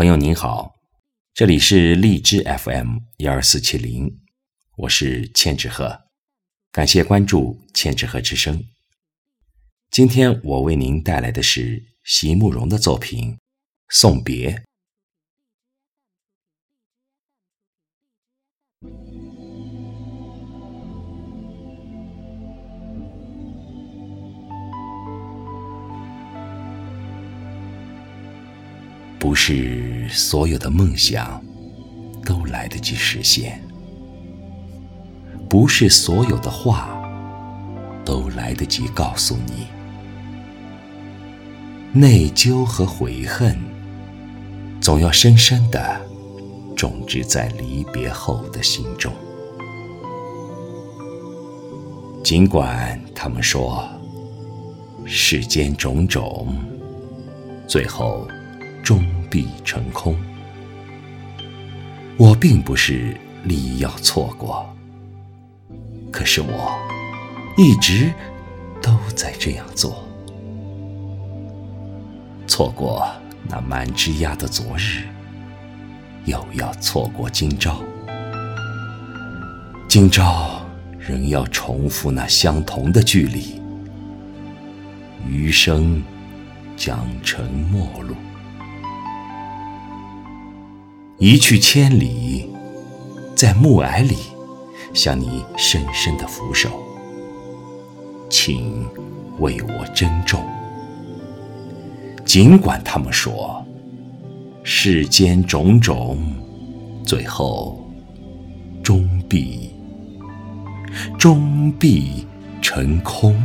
朋友您好，这里是荔枝 FM 幺二四七零，我是千纸鹤，感谢关注千纸鹤之声。今天我为您带来的是席慕容的作品《送别》。不是所有的梦想都来得及实现，不是所有的话都来得及告诉你。内疚和悔恨，总要深深的种植在离别后的心中。尽管他们说世间种种，最后。终必成空。我并不是立意要错过，可是我一直都在这样做。错过那满枝桠的昨日，又要错过今朝。今朝仍要重复那相同的距离，余生将成陌路。一去千里，在暮霭里向你深深的俯首，请为我珍重。尽管他们说世间种种，最后终必终必成空。